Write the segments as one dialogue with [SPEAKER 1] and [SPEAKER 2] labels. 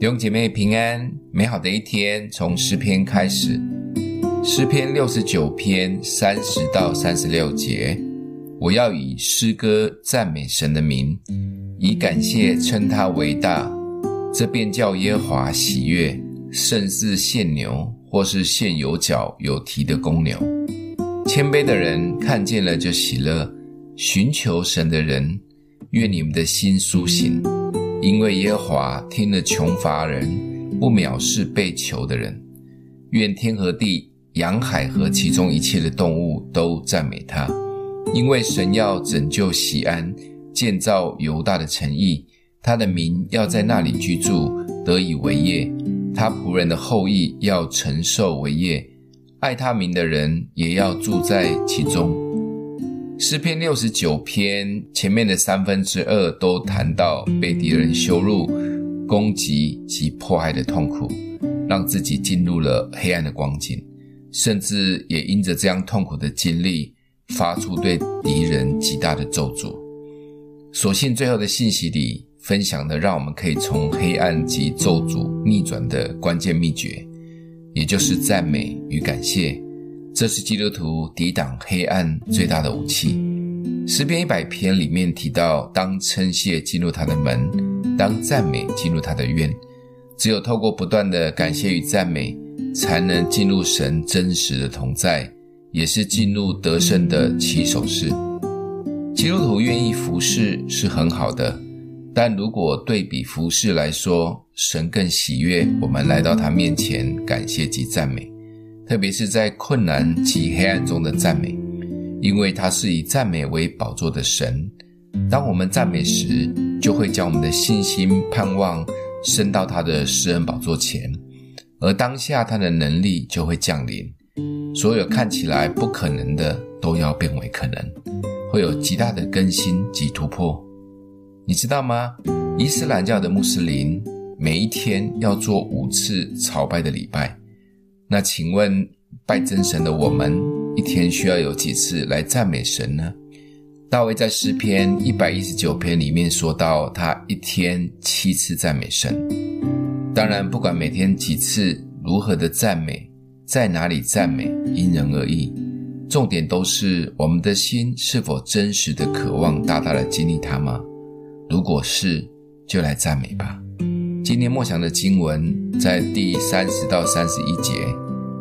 [SPEAKER 1] 弟兄姐妹平安，美好的一天从诗篇开始。诗篇六十九篇三十到三十六节，我要以诗歌赞美神的名，以感谢称他为大，这便叫耶和华喜悦，胜似献牛或是献有角有蹄的公牛。谦卑的人看见了就喜乐，寻求神的人，愿你们的心苏醒。因为耶和华听了穷乏人，不藐视被囚的人。愿天和地、洋海和其中一切的动物都赞美他。因为神要拯救锡安，建造犹大的城邑，他的民要在那里居住，得以为业。他仆人的后裔要承受为业，爱他名的人也要住在其中。诗篇六十九篇前面的三分之二都谈到被敌人羞辱、攻击及迫害的痛苦，让自己进入了黑暗的光景，甚至也因着这样痛苦的经历，发出对敌人极大的咒诅。所幸最后的信息里分享的，让我们可以从黑暗及咒诅逆转的关键秘诀，也就是赞美与感谢。这是基督徒抵挡黑暗最大的武器。诗篇一百篇里面提到，当称谢进入他的门，当赞美进入他的院。只有透过不断的感谢与赞美，才能进入神真实的同在，也是进入得胜的起手式。基督徒愿意服侍是很好的，但如果对比服侍来说，神更喜悦我们来到他面前感谢及赞美。特别是在困难及黑暗中的赞美，因为他是以赞美为宝座的神。当我们赞美时，就会将我们的信心、盼望升到他的施恩宝座前，而当下他的能力就会降临。所有看起来不可能的，都要变为可能，会有极大的更新及突破。你知道吗？伊斯兰教的穆斯林每一天要做五次朝拜的礼拜。那请问，拜真神的我们一天需要有几次来赞美神呢？大卫在诗篇一百一十九篇里面说到，他一天七次赞美神。当然，不管每天几次，如何的赞美，在哪里赞美，因人而异。重点都是我们的心是否真实的渴望大大的经历他吗？如果是，就来赞美吧。今天默想的经文在第三十到三十一节，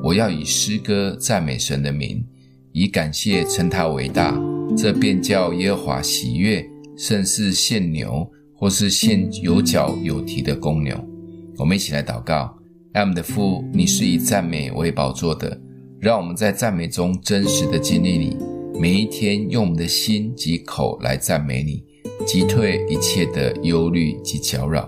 [SPEAKER 1] 我要以诗歌赞美神的名，以感谢称他为大，这便叫耶和华喜悦，甚是献牛或是献有角有蹄的公牛。我们一起来祷告：爱我们的父，你是以赞美为宝座的，让我们在赞美中真实的经历你，每一天用我们的心及口来赞美你，击退一切的忧虑及搅扰。